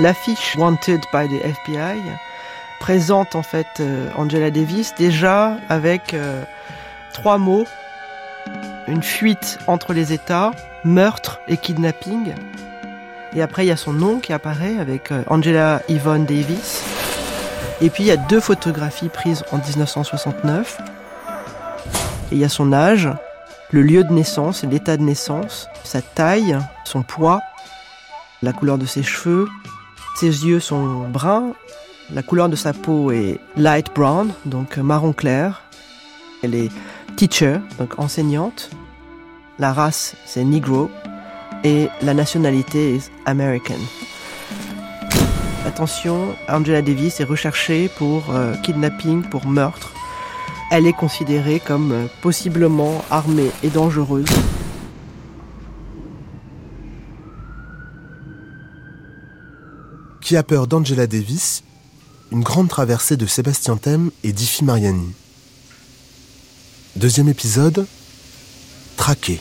L'affiche Wanted by the FBI présente en fait euh, Angela Davis déjà avec euh, trois mots une fuite entre les États, meurtre et kidnapping. Et après, il y a son nom qui apparaît avec euh, Angela Yvonne Davis. Et puis, il y a deux photographies prises en 1969. Et il y a son âge, le lieu de naissance et l'état de naissance, sa taille, son poids, la couleur de ses cheveux. Ses yeux sont bruns. La couleur de sa peau est light brown, donc marron clair. Elle est teacher, donc enseignante. La race, c'est Negro. Et la nationalité est American. Attention, Angela Davis est recherchée pour euh, kidnapping, pour meurtre. Elle est considérée comme euh, possiblement armée et dangereuse. Qui peur d'Angela Davis Une grande traversée de Sébastien Thème et d'Ifi Mariani. Deuxième épisode, Traqué.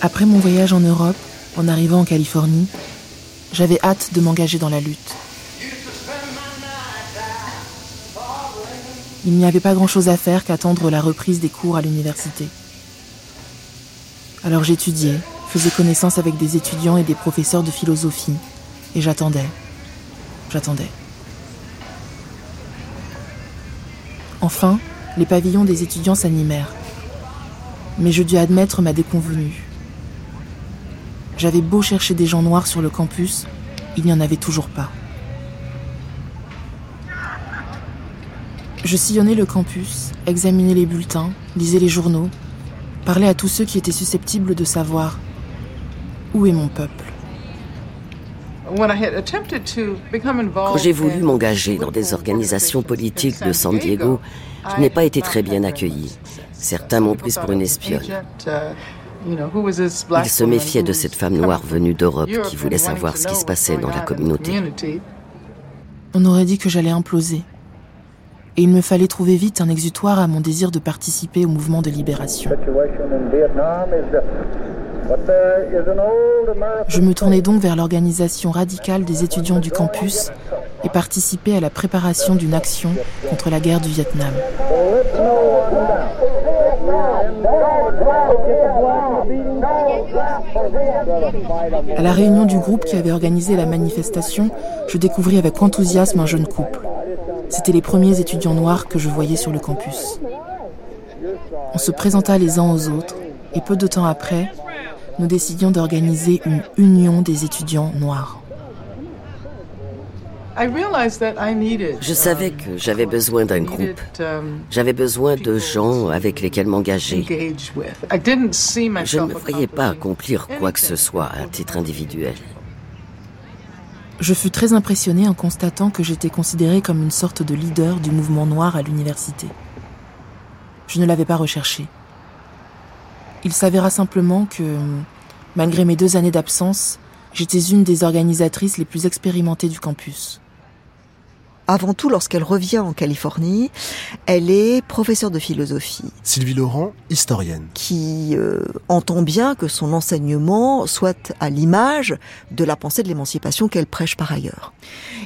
Après mon voyage en Europe, en arrivant en Californie, j'avais hâte de m'engager dans la lutte. Il n'y avait pas grand-chose à faire qu'attendre la reprise des cours à l'université. Alors j'étudiais, faisais connaissance avec des étudiants et des professeurs de philosophie, et j'attendais, j'attendais. Enfin, les pavillons des étudiants s'animèrent. Mais je dus admettre ma déconvenue. J'avais beau chercher des gens noirs sur le campus, il n'y en avait toujours pas. Je sillonnais le campus, examinais les bulletins, lisais les journaux, parlais à tous ceux qui étaient susceptibles de savoir où est mon peuple. Quand j'ai voulu m'engager dans des organisations politiques de San Diego, je n'ai pas été très bien accueilli. Certains m'ont prise pour une espionne. Ils se méfiaient de cette femme noire venue d'Europe qui voulait savoir ce qui se passait dans la communauté. On aurait dit que j'allais imploser et il me fallait trouver vite un exutoire à mon désir de participer au mouvement de libération. Je me tournais donc vers l'organisation radicale des étudiants du campus et participais à la préparation d'une action contre la guerre du Vietnam. À la réunion du groupe qui avait organisé la manifestation, je découvris avec enthousiasme un jeune couple. C'étaient les premiers étudiants noirs que je voyais sur le campus. On se présenta les uns aux autres et peu de temps après, nous décidions d'organiser une union des étudiants noirs. Je savais que j'avais besoin d'un groupe. J'avais besoin de gens avec lesquels m'engager. Je ne me voyais pas accomplir quoi que ce soit à titre individuel. Je fus très impressionné en constatant que j'étais considéré comme une sorte de leader du mouvement noir à l'université. Je ne l'avais pas recherché. Il s'avéra simplement que, malgré mes deux années d'absence, j'étais une des organisatrices les plus expérimentées du campus. Avant tout, lorsqu'elle revient en Californie, elle est professeure de philosophie. Sylvie Laurent, historienne. Qui euh, entend bien que son enseignement soit à l'image de la pensée de l'émancipation qu'elle prêche par ailleurs.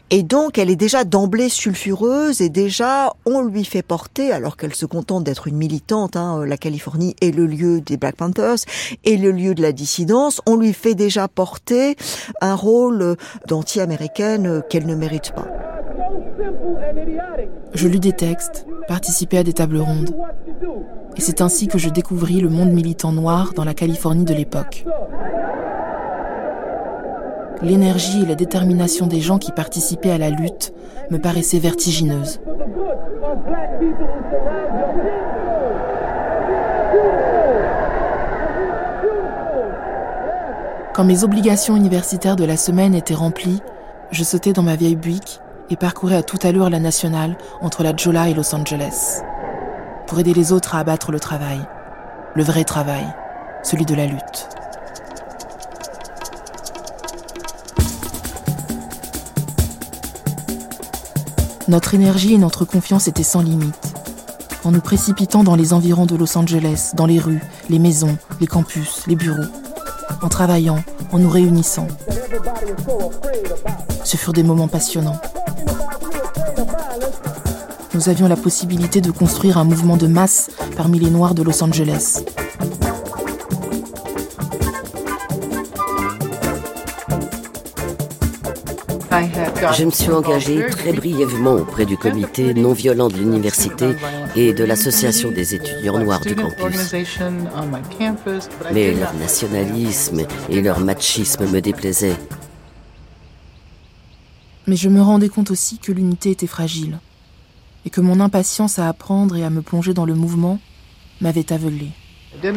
Et donc, elle est déjà d'emblée sulfureuse et déjà, on lui fait porter, alors qu'elle se contente d'être une militante, hein, la Californie est le lieu des Black Panthers et le lieu de la dissidence, on lui fait déjà porter un rôle d'anti-américaine qu'elle ne mérite pas. Je lus des textes, participais à des tables rondes. Et c'est ainsi que je découvris le monde militant noir dans la Californie de l'époque. L'énergie et la détermination des gens qui participaient à la lutte me paraissaient vertigineuses. Quand mes obligations universitaires de la semaine étaient remplies, je sautais dans ma vieille Buick et parcourait à toute allure la nationale entre la Jola et Los Angeles, pour aider les autres à abattre le travail, le vrai travail, celui de la lutte. Notre énergie et notre confiance étaient sans limite. En nous précipitant dans les environs de Los Angeles, dans les rues, les maisons, les campus, les bureaux, en travaillant, en nous réunissant. Ce furent des moments passionnants. Nous avions la possibilité de construire un mouvement de masse parmi les Noirs de Los Angeles. Je me suis engagée très brièvement auprès du comité non violent de l'université et de l'association des étudiants noirs du campus. Mais leur nationalisme et leur machisme me déplaisaient. Mais je me rendais compte aussi que l'unité était fragile et que mon impatience à apprendre et à me plonger dans le mouvement m'avait aveuglé. Je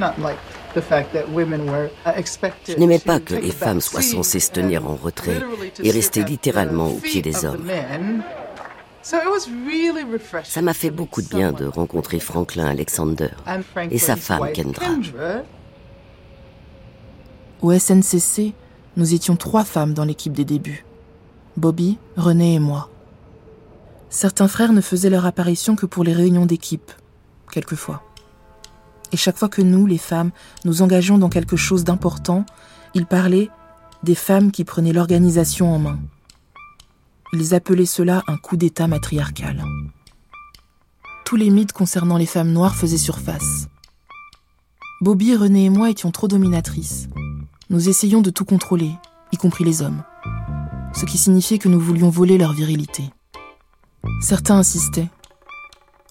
n'aimais pas que les femmes soient censées se tenir en retrait et rester littéralement au pied des hommes. Ça m'a fait beaucoup de bien de rencontrer Franklin Alexander et sa femme Kendra. Au SNCC, nous étions trois femmes dans l'équipe des débuts. Bobby, René et moi. Certains frères ne faisaient leur apparition que pour les réunions d'équipe, quelquefois. Et chaque fois que nous, les femmes, nous engageons dans quelque chose d'important, ils parlaient des femmes qui prenaient l'organisation en main. Ils appelaient cela un coup d'État matriarcal. Tous les mythes concernant les femmes noires faisaient surface. Bobby, René et moi étions trop dominatrices. Nous essayions de tout contrôler, y compris les hommes. Ce qui signifiait que nous voulions voler leur virilité. Certains insistaient,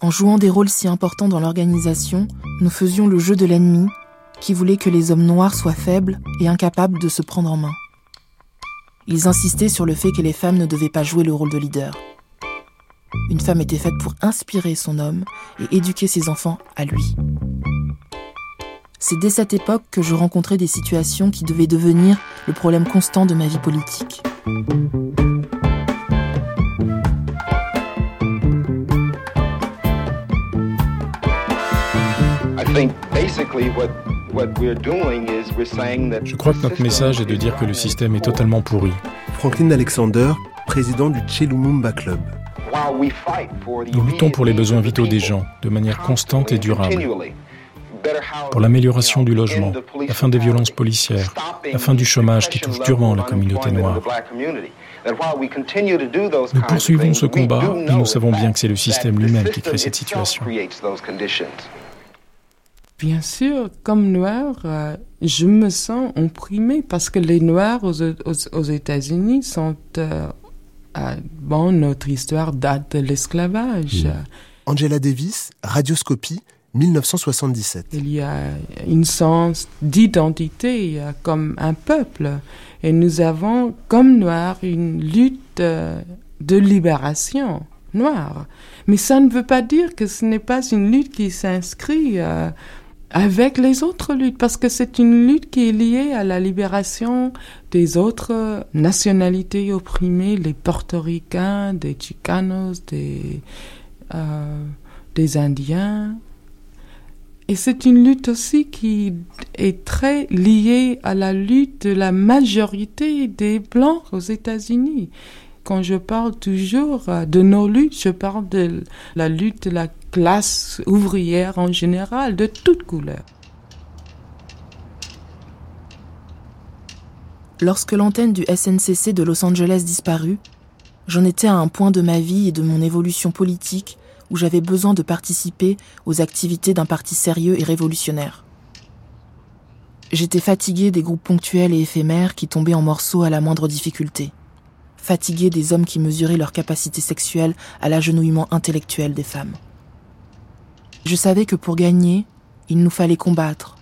en jouant des rôles si importants dans l'organisation, nous faisions le jeu de l'ennemi qui voulait que les hommes noirs soient faibles et incapables de se prendre en main. Ils insistaient sur le fait que les femmes ne devaient pas jouer le rôle de leader. Une femme était faite pour inspirer son homme et éduquer ses enfants à lui. C'est dès cette époque que je rencontrais des situations qui devaient devenir le problème constant de ma vie politique. Je crois que notre message est de dire que le système est totalement pourri. Franklin Alexander, président du Chelumumba Club. Nous luttons pour les besoins vitaux des gens de manière constante et durable. Pour l'amélioration du logement, la fin des violences policières, la fin du chômage qui touche durement la communauté noire. Nous poursuivons ce combat et nous savons bien que c'est le système lui-même qui crée cette situation. Bien sûr, comme noir, euh, je me sens opprimée parce que les Noirs aux, aux, États-Unis sont... Euh, euh, bon, notre histoire date de l'esclavage. Angela Davis, Radioscopie, 1977. Il y a une sens d'identité comme un peuple. Et nous avons, comme Noirs, une lutte de libération noire. Mais ça ne veut pas dire que ce n'est pas une lutte qui s'inscrit avec les autres luttes, parce que c'est une lutte qui est liée à la libération des autres nationalités opprimées, les portoricains, des chicanos, des, euh, des indiens. Et c'est une lutte aussi qui est très liée à la lutte de la majorité des Blancs aux États-Unis. Quand je parle toujours euh, de nos luttes, je parle de la lutte de la classe ouvrière en général, de toutes couleurs. Lorsque l'antenne du SNCC de Los Angeles disparut, j'en étais à un point de ma vie et de mon évolution politique où j'avais besoin de participer aux activités d'un parti sérieux et révolutionnaire. J'étais fatigué des groupes ponctuels et éphémères qui tombaient en morceaux à la moindre difficulté fatigué des hommes qui mesuraient leur capacité sexuelle à l'agenouillement intellectuel des femmes. Je savais que pour gagner, il nous fallait combattre,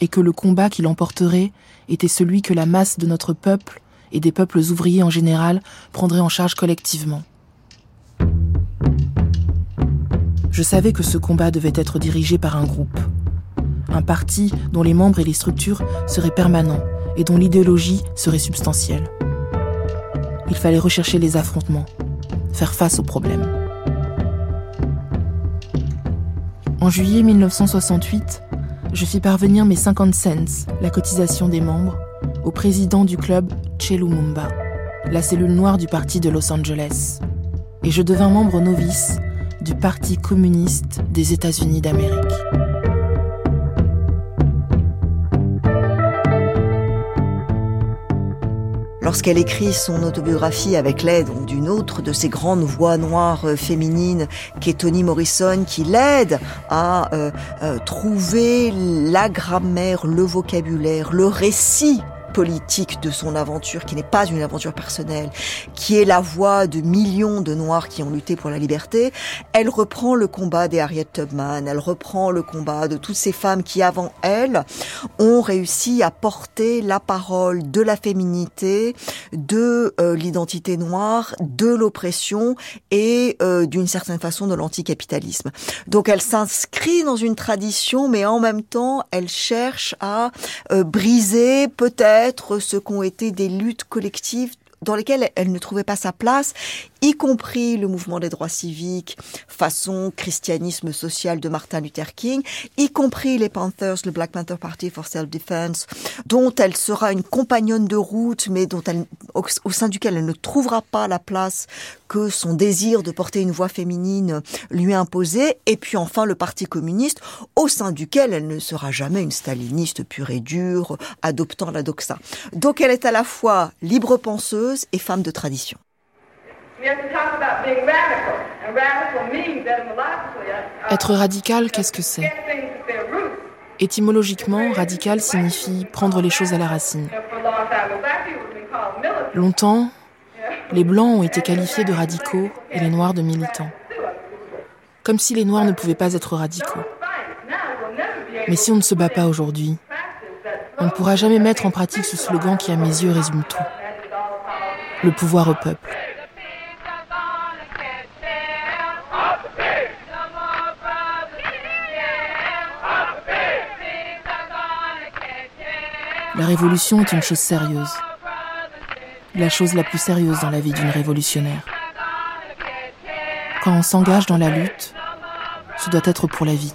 et que le combat qui l'emporterait était celui que la masse de notre peuple et des peuples ouvriers en général prendraient en charge collectivement. Je savais que ce combat devait être dirigé par un groupe, un parti dont les membres et les structures seraient permanents et dont l'idéologie serait substantielle il fallait rechercher les affrontements, faire face aux problèmes. En juillet 1968, je fis parvenir mes 50 cents, la cotisation des membres, au président du club Che Lumumba, la cellule noire du parti de Los Angeles. et je devins membre novice du Parti communiste des États-Unis d'Amérique. Lorsqu'elle écrit son autobiographie avec l'aide d'une autre de ces grandes voix noires euh, féminines, qui Toni Morrison, qui l'aide à euh, euh, trouver la grammaire, le vocabulaire, le récit politique de son aventure, qui n'est pas une aventure personnelle, qui est la voix de millions de Noirs qui ont lutté pour la liberté, elle reprend le combat des Harriet Tubman, elle reprend le combat de toutes ces femmes qui, avant elle, ont réussi à porter la parole de la féminité, de euh, l'identité noire, de l'oppression et euh, d'une certaine façon de l'anticapitalisme. Donc elle s'inscrit dans une tradition, mais en même temps, elle cherche à euh, briser peut-être ce qu'ont été des luttes collectives dans lesquelles elle ne trouvait pas sa place y compris le mouvement des droits civiques façon christianisme social de Martin Luther King, y compris les Panthers, le Black Panther Party for Self-Defense, dont elle sera une compagnonne de route, mais dont elle, au, sein duquel elle ne trouvera pas la place que son désir de porter une voix féminine lui a imposé, et puis enfin le Parti communiste, au sein duquel elle ne sera jamais une staliniste pure et dure, adoptant la doxa. Donc elle est à la fois libre penseuse et femme de tradition. Être radical, qu'est-ce que c'est? Étymologiquement, radical signifie prendre les choses à la racine. Longtemps, les Blancs ont été qualifiés de radicaux et les Noirs de militants. Comme si les Noirs ne pouvaient pas être radicaux. Mais si on ne se bat pas aujourd'hui, on ne pourra jamais mettre en pratique ce slogan qui, à mes yeux, résume tout. Le pouvoir au peuple. La révolution est une chose sérieuse. La chose la plus sérieuse dans la vie d'une révolutionnaire. Quand on s'engage dans la lutte, ce doit être pour la vie.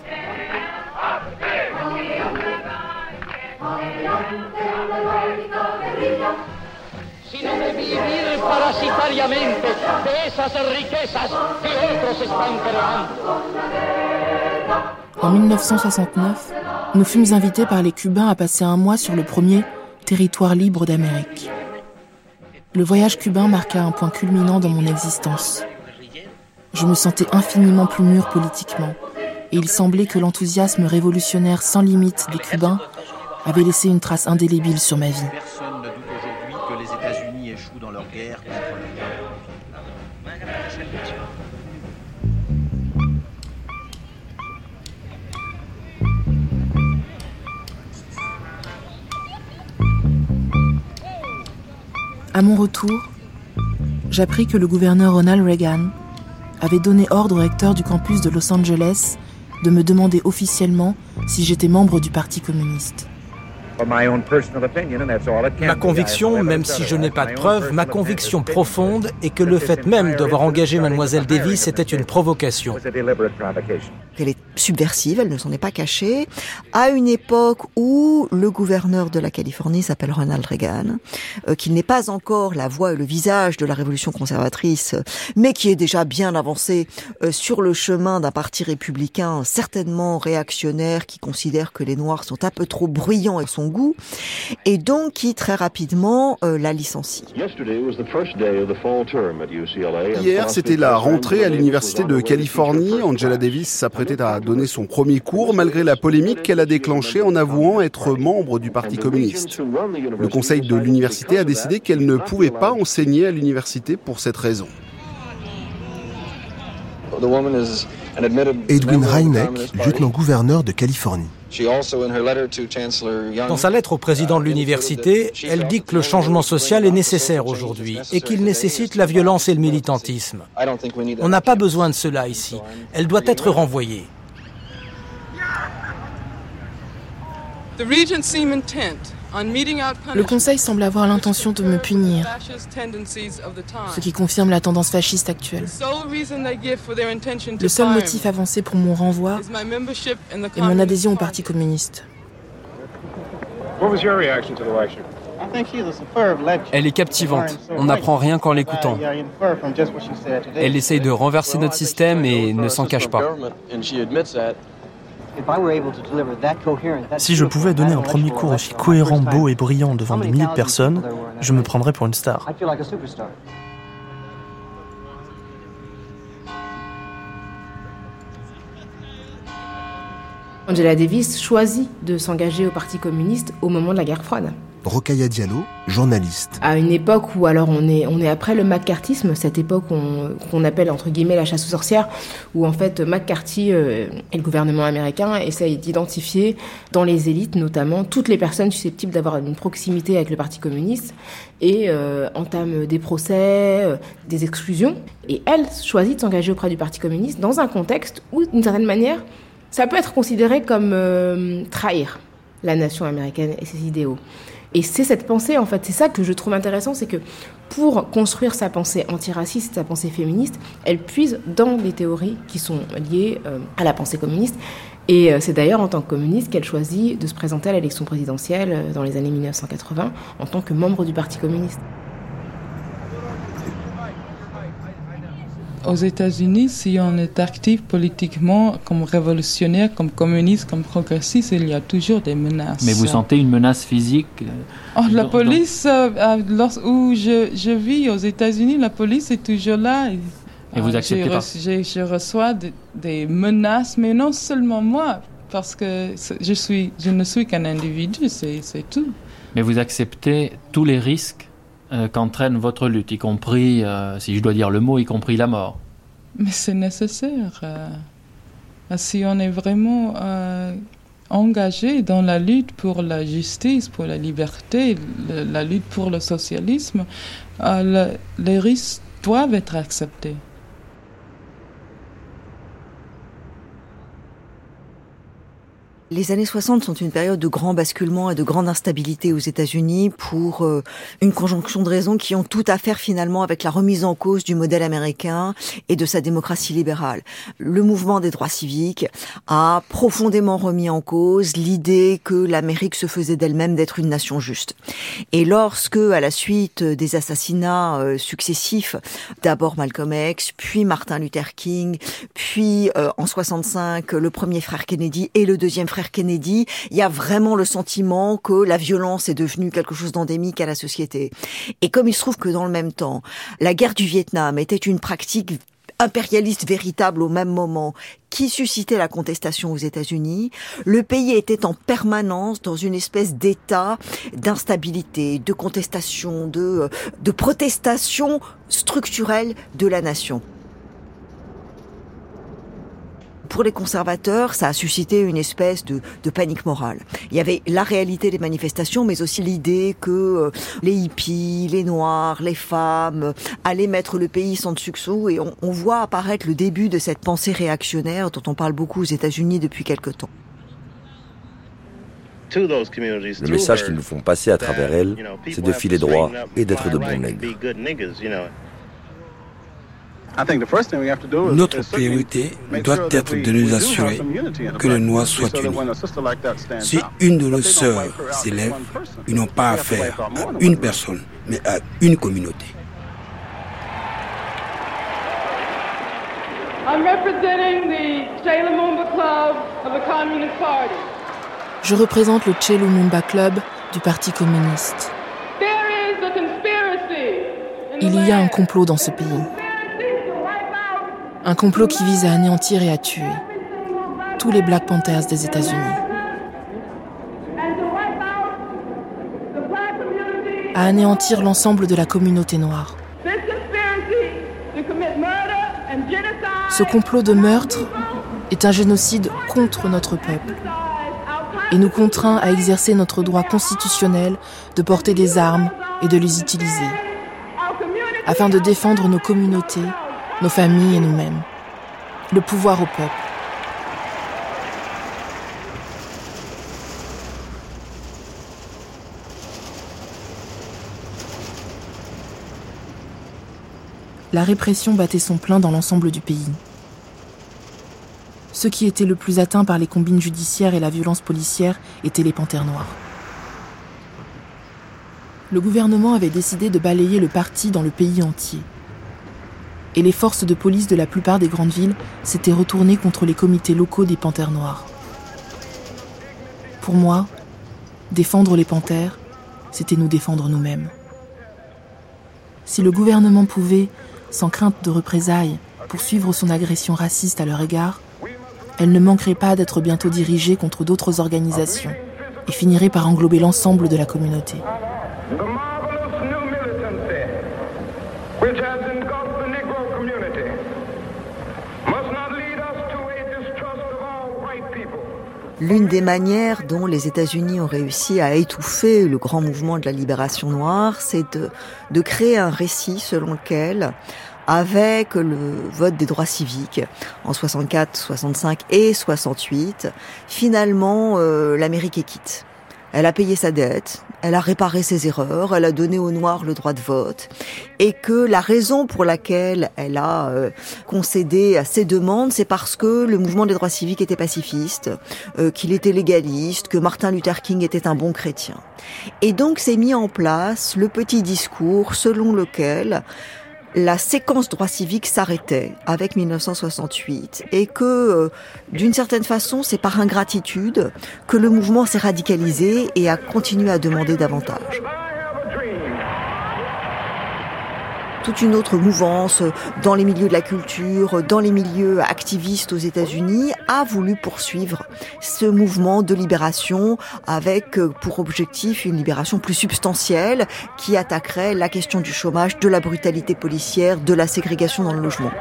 En 1969, nous fûmes invités par les Cubains à passer un mois sur le premier territoire libre d'Amérique. Le voyage cubain marqua un point culminant dans mon existence. Je me sentais infiniment plus mûr politiquement, et il semblait que l'enthousiasme révolutionnaire sans limite des Cubains avait laissé une trace indélébile sur ma vie. À mon retour, j'appris que le gouverneur Ronald Reagan avait donné ordre au recteur du campus de Los Angeles de me demander officiellement si j'étais membre du Parti communiste. Ma conviction, même si je n'ai pas de preuves, ma conviction profonde est que le fait même d'avoir engagé mademoiselle Davis était une provocation. Elle est subversive, elle ne s'en est pas cachée, à une époque où le gouverneur de la Californie s'appelle Ronald Reagan, euh, qui n'est pas encore la voix et le visage de la révolution conservatrice, mais qui est déjà bien avancé euh, sur le chemin d'un parti républicain certainement réactionnaire qui considère que les Noirs sont un peu trop bruyants et sont goût, et donc qui très rapidement euh, la licencie. Hier, c'était la rentrée à l'Université de Californie. Angela Davis s'apprêtait à donner son premier cours malgré la polémique qu'elle a déclenchée en avouant être membre du Parti communiste. Le conseil de l'université a décidé qu'elle ne pouvait pas enseigner à l'université pour cette raison. Edwin Reineck, lieutenant-gouverneur de Californie. Dans sa lettre au président de l'université, elle dit que le changement social est nécessaire aujourd'hui et qu'il nécessite la violence et le militantisme. On n'a pas besoin de cela ici. Elle doit être renvoyée. Le Conseil semble avoir l'intention de me punir, ce qui confirme la tendance fasciste actuelle. Le seul motif avancé pour mon renvoi est mon adhésion au Parti communiste. Elle est captivante. On n'apprend rien qu'en l'écoutant. Elle essaye de renverser notre système et ne s'en cache pas. Si je pouvais donner un premier cours aussi cohérent, beau et brillant devant des milliers de personnes, je me prendrais pour une star. Angela Davis choisit de s'engager au Parti communiste au moment de la guerre froide. Rokaya Diallo, journaliste. À une époque où alors on est après le McCarthyisme, cette époque qu'on appelle entre guillemets la chasse aux sorcières, où en fait McCarthy euh, et le gouvernement américain essayent d'identifier dans les élites notamment toutes les personnes susceptibles d'avoir une proximité avec le Parti communiste et euh, entament des procès, euh, des exclusions. Et elle choisit de s'engager auprès du Parti communiste dans un contexte où d'une certaine manière ça peut être considéré comme trahir la nation américaine et ses idéaux. Et c'est cette pensée, en fait, c'est ça que je trouve intéressant, c'est que pour construire sa pensée antiraciste, sa pensée féministe, elle puise dans des théories qui sont liées euh, à la pensée communiste. Et euh, c'est d'ailleurs en tant que communiste qu'elle choisit de se présenter à l'élection présidentielle dans les années 1980 en tant que membre du Parti communiste. Aux États-Unis, si on est actif politiquement comme révolutionnaire, comme communiste, comme progressiste, il y a toujours des menaces. Mais vous sentez une menace physique euh, oh, La police, euh, euh, où je, je, vis aux États-Unis, la police est toujours là. Et, vous acceptez je, pas? je, reçois des, menaces, mais non seulement moi, parce que je, suis, je ne suis qu'un individu, c'est tout. Mais vous acceptez tous les risques euh, qu'entraîne votre lutte, y compris, euh, si je dois dire le mot, y compris la mort. Mais c'est nécessaire. Euh, si on est vraiment engagé dans la lutte pour la justice, pour la liberté, la lutte pour le socialisme, les risques doivent être acceptés. Les années 60 sont une période de grand basculement et de grande instabilité aux États-Unis pour euh, une conjonction de raisons qui ont tout à faire finalement avec la remise en cause du modèle américain et de sa démocratie libérale. Le mouvement des droits civiques a profondément remis en cause l'idée que l'Amérique se faisait d'elle-même d'être une nation juste. Et lorsque, à la suite des assassinats euh, successifs, d'abord Malcolm X, puis Martin Luther King, puis euh, en 65 le premier frère Kennedy et le deuxième frère Kennedy, il y a vraiment le sentiment que la violence est devenue quelque chose d'endémique à la société. Et comme il se trouve que dans le même temps, la guerre du Vietnam était une pratique impérialiste véritable au même moment qui suscitait la contestation aux États-Unis, le pays était en permanence dans une espèce d'état d'instabilité, de contestation, de, de protestation structurelle de la nation pour les conservateurs, ça a suscité une espèce de, panique morale. Il y avait la réalité des manifestations, mais aussi l'idée que euh, les hippies, les noirs, les femmes euh, allaient mettre le pays sans dessous et on, on voit apparaître le début de cette pensée réactionnaire dont on parle beaucoup aux États-Unis depuis quelque temps. Le message qu'ils nous font passer à travers elles, c'est de filer droit et d'être de bons nègres. Notre priorité doit être de nous assurer que les Noirs soient unis. Si une de nos sœurs s'élève, ils n'ont pas affaire à une personne, mais à une communauté. Je représente le Che Lumumba Club du Parti communiste. Il y a un complot dans ce pays. Un complot qui vise à anéantir et à tuer tous les Black Panthers des États-Unis. À anéantir l'ensemble de la communauté noire. Ce complot de meurtre est un génocide contre notre peuple et nous contraint à exercer notre droit constitutionnel de porter des armes et de les utiliser afin de défendre nos communautés nos familles et nous-mêmes. Le pouvoir au peuple. La répression battait son plein dans l'ensemble du pays. Ceux qui étaient le plus atteints par les combines judiciaires et la violence policière étaient les panthères noires. le gouvernement avait décidé de balayer le parti dans le pays entier. Et les forces de police de la plupart des grandes villes s'étaient retournées contre les comités locaux des panthères noires. Pour moi, défendre les panthères, c'était nous défendre nous-mêmes. Si le gouvernement pouvait, sans crainte de représailles, poursuivre son agression raciste à leur égard, elle ne manquerait pas d'être bientôt dirigée contre d'autres organisations et finirait par englober l'ensemble de la communauté. L'une des manières dont les États-Unis ont réussi à étouffer le grand mouvement de la libération noire, c'est de, créer un récit selon lequel avec le vote des droits civiques en 64, 65 et 68, finalement euh, l'Amérique est quitte. Elle a payé sa dette, elle a réparé ses erreurs, elle a donné aux Noirs le droit de vote, et que la raison pour laquelle elle a euh, concédé à ses demandes, c'est parce que le mouvement des droits civiques était pacifiste, euh, qu'il était légaliste, que Martin Luther King était un bon chrétien. Et donc s'est mis en place le petit discours selon lequel la séquence droit civique s'arrêtait avec 1968 et que, euh, d'une certaine façon, c'est par ingratitude que le mouvement s'est radicalisé et a continué à demander davantage. Toute une autre mouvance dans les milieux de la culture, dans les milieux activistes aux États-Unis, a voulu poursuivre ce mouvement de libération avec euh, pour objectif une libération plus substantielle qui attaquerait la question du chômage, de la brutalité policière, de la ségrégation dans le logement.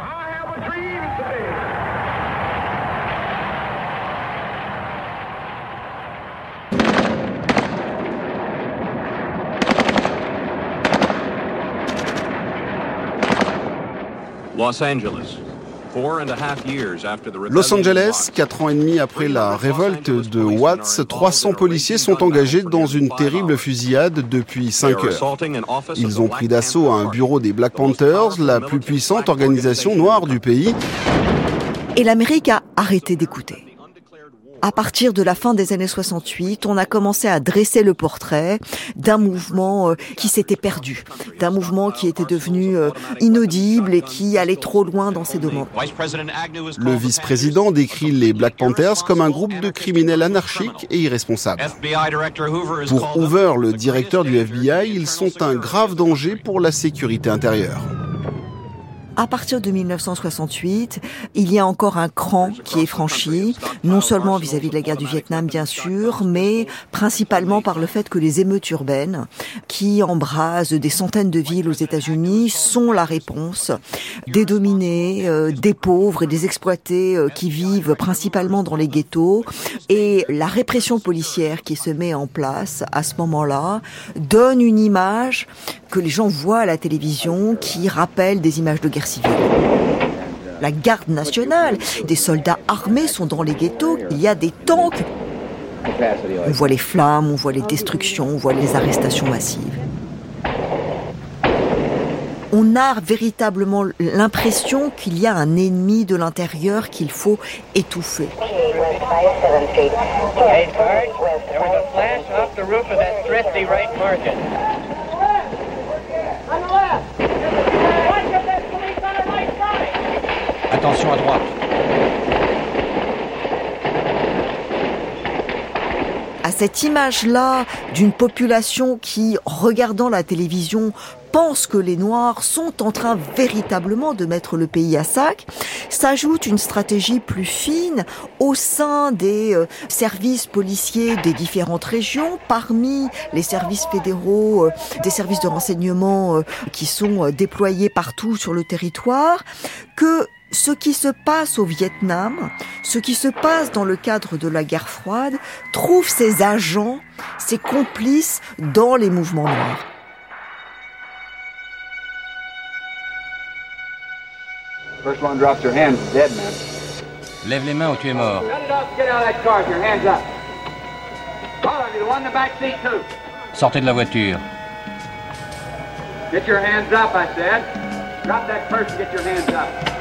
Los Angeles. Los Angeles, quatre ans et demi après la révolte de Watts, 300 policiers sont engagés dans une terrible fusillade depuis 5 heures. Ils ont pris d'assaut un bureau des Black Panthers, la plus puissante organisation noire du pays. Et l'Amérique a arrêté d'écouter à partir de la fin des années 68, on a commencé à dresser le portrait d'un mouvement euh, qui s'était perdu, d'un mouvement qui était devenu euh, inaudible et qui allait trop loin dans ses demandes. Le vice-président décrit les Black Panthers comme un groupe de criminels anarchiques et irresponsables. Pour Hoover, le directeur du FBI, ils sont un grave danger pour la sécurité intérieure à partir de 1968, il y a encore un cran qui est franchi, non seulement vis-à-vis de la guerre du Vietnam, bien sûr, mais principalement par le fait que les émeutes urbaines, qui embrasent des centaines de villes aux États-Unis, sont la réponse des dominés, euh, des pauvres et des exploités euh, qui vivent principalement dans les ghettos. Et la répression policière qui se met en place à ce moment-là donne une image que les gens voient à la télévision qui rappelle des images de guerre La garde nationale, des soldats armés sont dans les ghettos, il y a des tanks. On voit les flammes, on voit les destructions, on voit les arrestations massives. On a véritablement l'impression qu'il y a un ennemi de l'intérieur qu'il faut étouffer. Attention à droite. À cette image-là d'une population qui, regardant la télévision, pense que les Noirs sont en train véritablement de mettre le pays à sac, s'ajoute une stratégie plus fine au sein des euh, services policiers des différentes régions, parmi les services fédéraux, euh, des services de renseignement euh, qui sont déployés partout sur le territoire, que ce qui se passe au Vietnam, ce qui se passe dans le cadre de la guerre froide, trouve ses agents, ses complices dans les mouvements noirs. First one drops your hands, dead man. Lève les mains ou tu es mort. Sortez de la voiture. Get your hands up, I said. Drop that purse and get your hands up.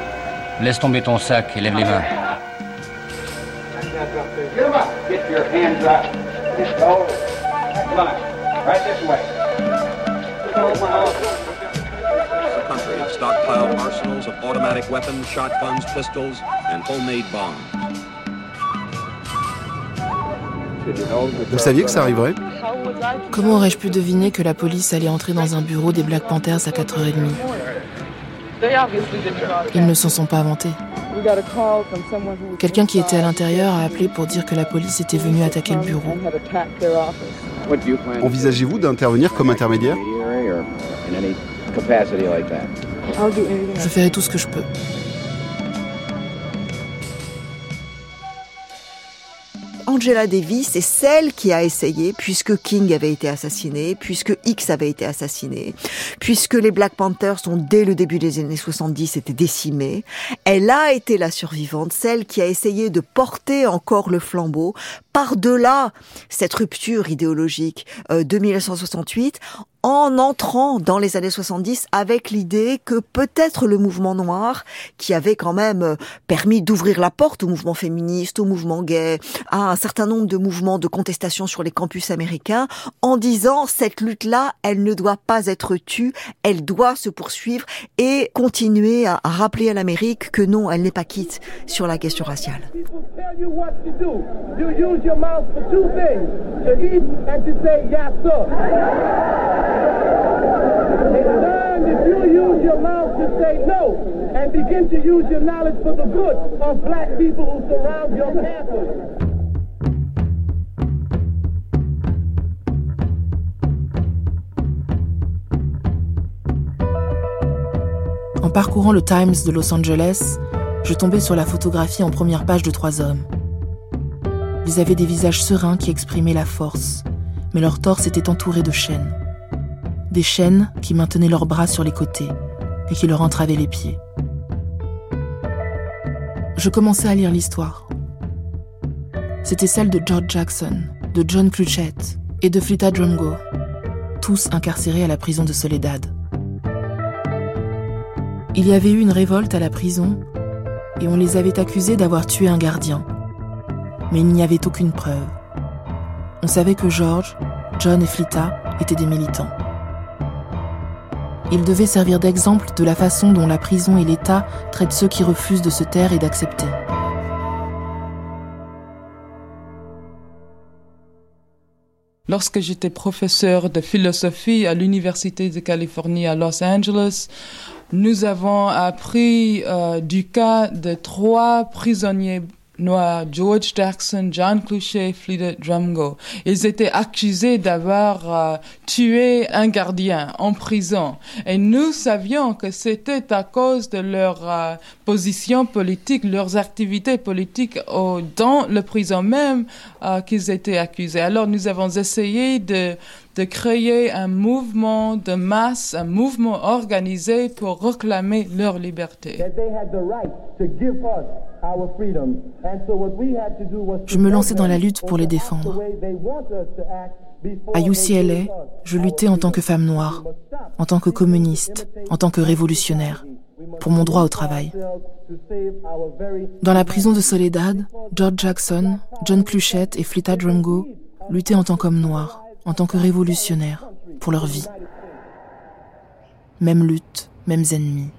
Laisse tomber ton sac et lève les mains. Vous saviez que ça arriverait Comment aurais-je pu deviner que la police allait entrer dans un bureau des Black Panthers à 4h30 Ils ne s'en sont pas inventés. Quelqu'un qui était à l'intérieur a appelé pour dire que la police était venue attaquer le bureau. Envisagez-vous d'intervenir comme intermédiaire? Je ferai tout ce que je peux. Angela Davis est celle qui a essayé, puisque King avait été assassiné, puisque X avait été assassiné, puisque les Black Panthers ont dès le début des années 70 été décimés, elle a été la survivante, celle qui a essayé de porter encore le flambeau par-delà cette rupture idéologique. Euh, de 1968 en entrant dans les années 70 avec l'idée que peut-être le mouvement noir, qui avait quand même euh, permis d'ouvrir la porte au mouvement féministe, au mouvement gay, à un certain nombre de mouvements de contestation sur les campus américains, en disant cette lutte-là, elle ne doit pas être tue, elle doit se poursuivre et continuer à, rappeler à l'Amérique que non, elle n'est pas quitte sur la question raciale. En parcourant le Times de Los Angeles, je tombais sur la photographie en première page de trois hommes. Ils avaient des visages sereins qui exprimaient la force, mais leur torse était entouré de chaînes des chaînes qui maintenaient leurs bras sur les côtés et qui leur entravaient les pieds. Je commençais à lire l'histoire. C'était celle de George Jackson, de John Clutchett et de Flita Drumgo, tous incarcérés à la prison de Soledad. Il y avait eu une révolte à la prison et on les avait accusés d'avoir tué un gardien. Mais il n'y avait aucune preuve. On savait que George, John et Flita étaient des militants. Il devait servir d'exemple de la façon dont la prison et l'État traitent ceux qui refusent de se taire et d'accepter. Lorsque j'étais professeur de philosophie à l'Université de Californie à Los Angeles, nous avons appris euh, du cas de trois prisonniers noirs, George Jackson, John Cluchet, Flida Drumgo. Ils étaient accusés d'avoir euh, tué un gardien en prison. Et nous savions que c'était à cause de leur euh, position politique, leurs activités politiques au, dans le prison même euh, qu'ils étaient accusés. Alors nous avons essayé de de créer un mouvement de masse, un mouvement organisé pour réclamer leur liberté. Je me lançais dans la lutte pour les défendre. À UCLA, je luttais en tant que femme noire, en tant que communiste, en tant que révolutionnaire, pour mon droit au travail. Dans la prison de Soledad, George Jackson, John Cluchette et Flita Drumgo luttaient en tant qu'hommes noirs en tant que révolutionnaires pour leur vie. Même lutte, mêmes ennemis.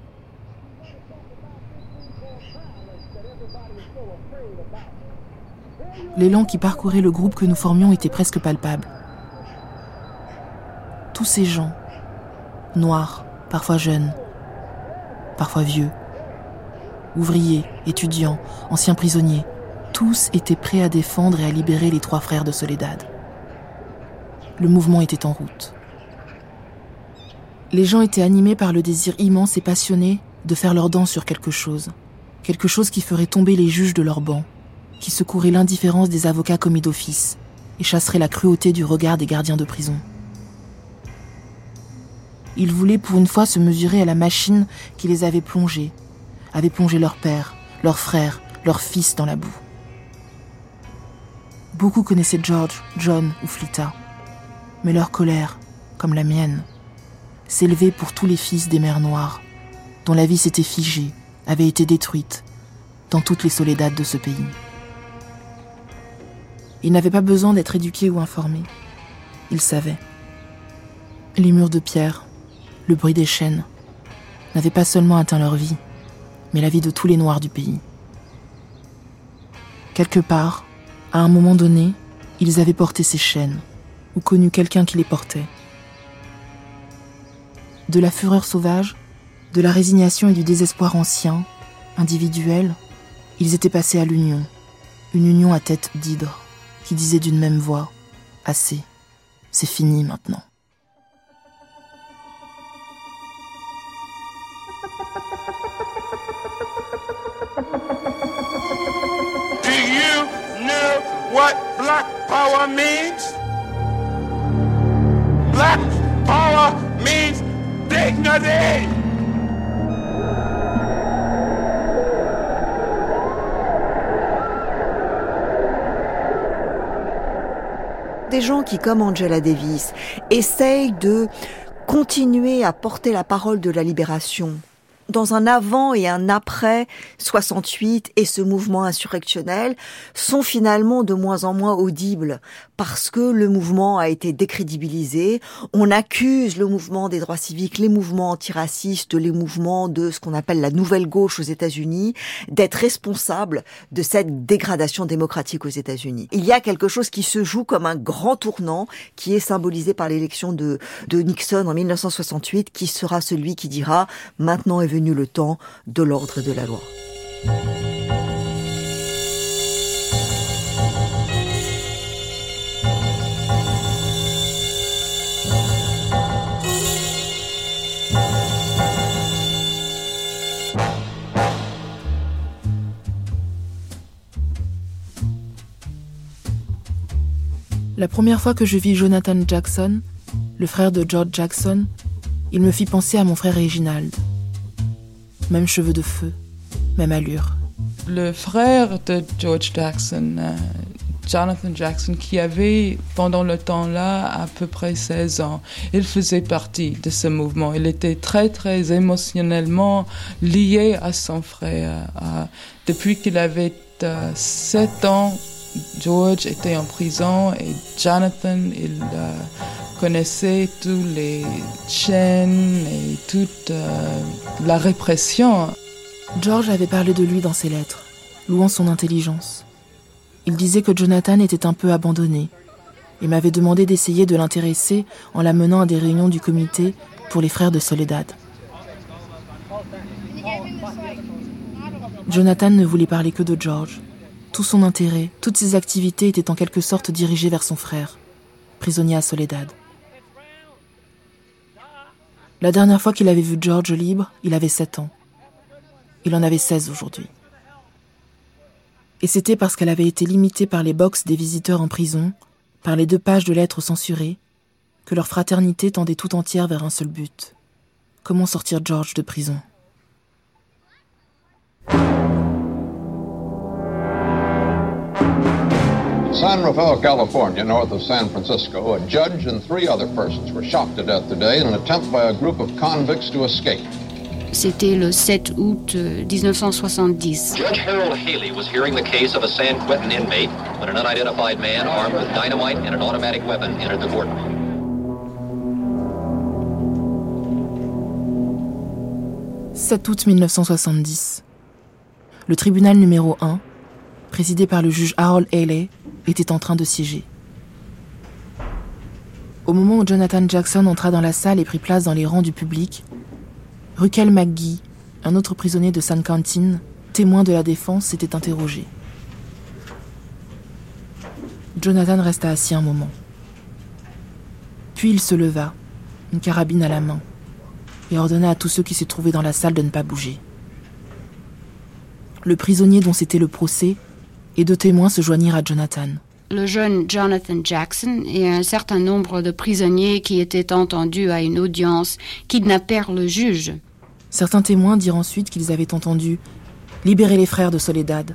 L'élan qui parcourait le groupe que nous formions était presque palpable. Tous ces gens, noirs, parfois jeunes, parfois vieux, ouvriers, étudiants, anciens prisonniers, tous étaient prêts à défendre et à libérer les trois frères de Soledad le mouvement était en route. Les gens étaient animés par le désir immense et passionné de faire leur dent sur quelque chose, quelque chose qui ferait tomber les juges de leur banc, qui secourait l'indifférence des avocats commis d'office et chasserait la cruauté du regard des gardiens de prison. Ils voulaient pour une fois se mesurer à la machine qui les avait plongés, avait plongé leur père, leur frère, leur fils dans la boue. Beaucoup connaissaient George, John ou Flita mais leur colère, comme la mienne, s'élevait pour tous les fils des mers noires, dont la vie s'était figée, avait été détruite, dans toutes les soledades de ce pays. Ils n'avaient pas besoin d'être éduqués ou informés. Ils savaient. Les murs de pierre, le bruit des chaînes, n'avait pas seulement atteint leur vie, mais la vie de tous les Noirs du pays. Quelque part, à un moment donné, ils avaient porté ces chaînes, ou connu quelqu'un qui les portait. De la fureur sauvage, de la résignation et du désespoir ancien, individuel, ils étaient passés à l'union, une union à tête d'hydre, qui disait d'une même voix Assez, c'est fini maintenant. Do you know what black power means? Black power means dignity! Des gens qui, comme Angela Davis, essayent de continuer à porter la parole de la libération. Dans un avant et un après 68 et ce mouvement insurrectionnel sont finalement de moins en moins audibles parce que le mouvement a été décrédibilisé. On accuse le mouvement des droits civiques, les mouvements antiracistes, les mouvements de ce qu'on appelle la nouvelle gauche aux États-Unis d'être responsables de cette dégradation démocratique aux États-Unis. Il y a quelque chose qui se joue comme un grand tournant qui est symbolisé par l'élection de, Nixon en 1968 qui sera celui qui dira maintenant est venu le temps de l'ordre et de la loi. La première fois que je vis Jonathan Jackson, le frère de George Jackson, il me fit penser à mon frère Reginald même cheveux de feu, même allure. Le frère de George Jackson, euh, Jonathan Jackson, qui avait pendant le temps-là à peu près 16 ans, il faisait partie de ce mouvement. Il était très, très émotionnellement lié à son frère. Euh, depuis qu'il avait 7 euh, ans, George était en prison et Jonathan, il connaissait tous les chaînes et toute euh, la répression. George avait parlé de lui dans ses lettres, louant son intelligence. Il disait que Jonathan était un peu abandonné et m'avait demandé d'essayer de l'intéresser en l'amenant à des réunions du comité pour les frères de Soledad. Jonathan ne voulait parler que de George. Tout son intérêt, toutes ses activités étaient en quelque sorte dirigées vers son frère, prisonnier à Soledad. La dernière fois qu'il avait vu George libre, il avait 7 ans. Il en avait 16 aujourd'hui. Et c'était parce qu'elle avait été limitée par les box des visiteurs en prison, par les deux pages de lettres censurées, que leur fraternité tendait tout entière vers un seul but. Comment sortir George de prison? San Rafael, California, north of San Francisco, a judge and three other persons were shot to death today in an attempt by a group of convicts to escape. C'était le 7 août 1970. Euh, judge Harold Haley was hearing the case of a San Quentin inmate when an unidentified man armed with dynamite and an automatic weapon entered the courtroom. « 7 août 1970. Le tribunal numéro 1, présidé par le juge Harold Haley, était en train de siéger. Au moment où Jonathan Jackson entra dans la salle et prit place dans les rangs du public, Rukel McGee, un autre prisonnier de San Quentin, témoin de la défense, s'était interrogé. Jonathan resta assis un moment. Puis il se leva, une carabine à la main, et ordonna à tous ceux qui se trouvaient dans la salle de ne pas bouger. Le prisonnier dont c'était le procès et deux témoins se joignirent à Jonathan. Le jeune Jonathan Jackson et un certain nombre de prisonniers qui étaient entendus à une audience kidnappèrent le juge. Certains témoins dirent ensuite qu'ils avaient entendu Libérer les frères de Soledad,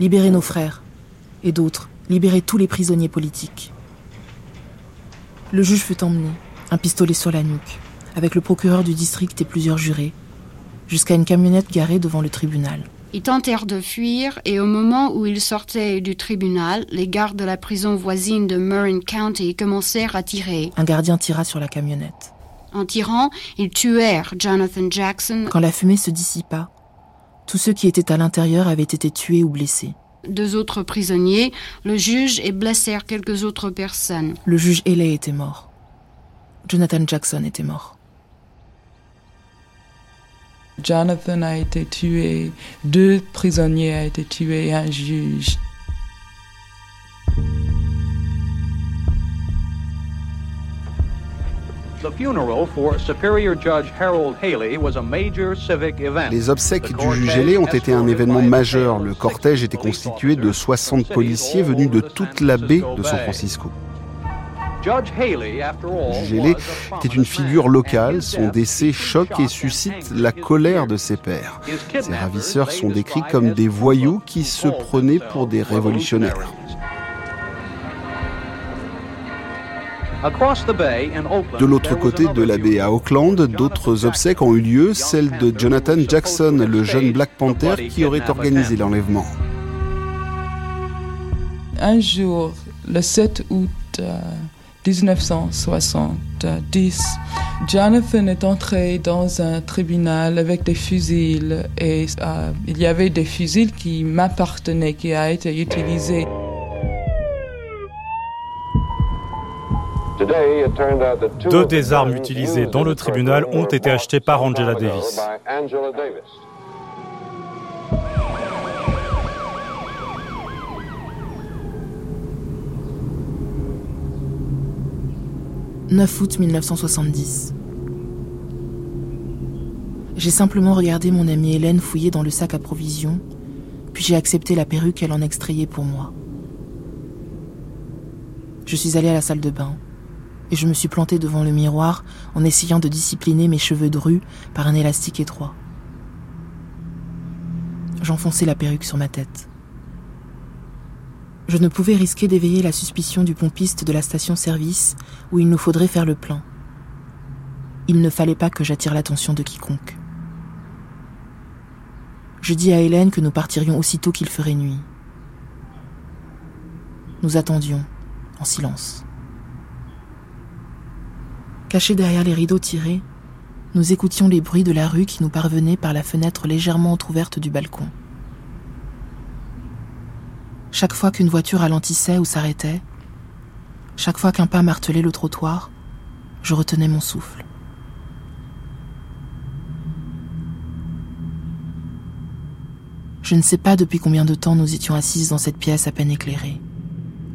libérer nos frères, et d'autres, libérer tous les prisonniers politiques. Le juge fut emmené, un pistolet sur la nuque, avec le procureur du district et plusieurs jurés, jusqu'à une camionnette garée devant le tribunal. Ils tentèrent de fuir et au moment où ils sortaient du tribunal, les gardes de la prison voisine de Marin County commencèrent à tirer. Un gardien tira sur la camionnette. En tirant, ils tuèrent Jonathan Jackson. Quand la fumée se dissipa, tous ceux qui étaient à l'intérieur avaient été tués ou blessés. Deux autres prisonniers, le juge et blessèrent quelques autres personnes. Le juge Haley était mort. Jonathan Jackson était mort. Jonathan a été tué, deux prisonniers ont été tués, un juge. Les obsèques du juge Haley ont été un événement majeur. Le cortège était constitué de 60 policiers venus de toute la baie de San Francisco. Judge Haley était une figure locale. Son décès choque et suscite la colère de ses pairs. Ses ravisseurs sont décrits comme des voyous qui se prenaient pour des révolutionnaires. De l'autre côté de la baie à Auckland, d'autres obsèques ont eu lieu, celle de Jonathan Jackson, le jeune Black Panther qui aurait organisé l'enlèvement. Un jour, le 7 août, euh, 1970, Jonathan est entré dans un tribunal avec des fusils et euh, il y avait des fusils qui m'appartenaient, qui a été utilisés. Deux des armes utilisées dans le tribunal ont été achetées par Angela Davis. 9 août 1970. J'ai simplement regardé mon amie Hélène fouiller dans le sac à provisions, puis j'ai accepté la perruque qu'elle en extrayait pour moi. Je suis allée à la salle de bain et je me suis plantée devant le miroir en essayant de discipliner mes cheveux drus par un élastique étroit. J'enfonçais la perruque sur ma tête. Je ne pouvais risquer d'éveiller la suspicion du pompiste de la station-service où il nous faudrait faire le plein. Il ne fallait pas que j'attire l'attention de quiconque. Je dis à Hélène que nous partirions aussitôt qu'il ferait nuit. Nous attendions, en silence. Cachés derrière les rideaux tirés, nous écoutions les bruits de la rue qui nous parvenaient par la fenêtre légèrement entr'ouverte du balcon. Chaque fois qu'une voiture ralentissait ou s'arrêtait, chaque fois qu'un pas martelait le trottoir, je retenais mon souffle. Je ne sais pas depuis combien de temps nous étions assises dans cette pièce à peine éclairée,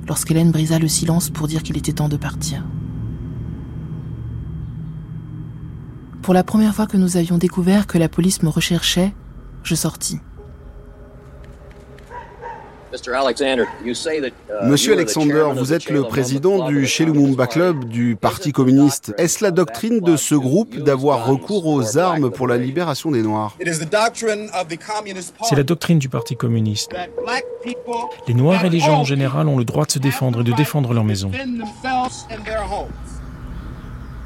lorsqu'Hélène brisa le silence pour dire qu'il était temps de partir. Pour la première fois que nous avions découvert que la police me recherchait, je sortis. Uh, Monsieur Alexander, vous êtes le président du Lumumba Club du Parti communiste. Est-ce la doctrine de ce groupe d'avoir recours aux armes pour la libération des Noirs? C'est la doctrine du Parti communiste. Les Noirs et les gens en général ont le droit de se défendre et de défendre leur maison.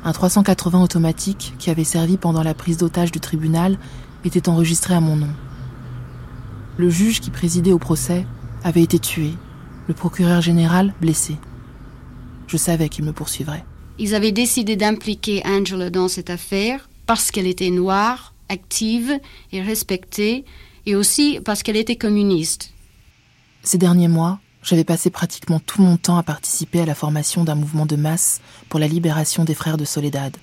Un 380 automatique qui avait servi pendant la prise d'otage du tribunal était enregistré à mon nom. Le juge qui présidait au procès avait été tué, le procureur général blessé. Je savais qu'il me poursuivrait. Ils avaient décidé d'impliquer Angela dans cette affaire parce qu'elle était noire, active et respectée, et aussi parce qu'elle était communiste. Ces derniers mois, j'avais passé pratiquement tout mon temps à participer à la formation d'un mouvement de masse pour la libération des frères de Soledad.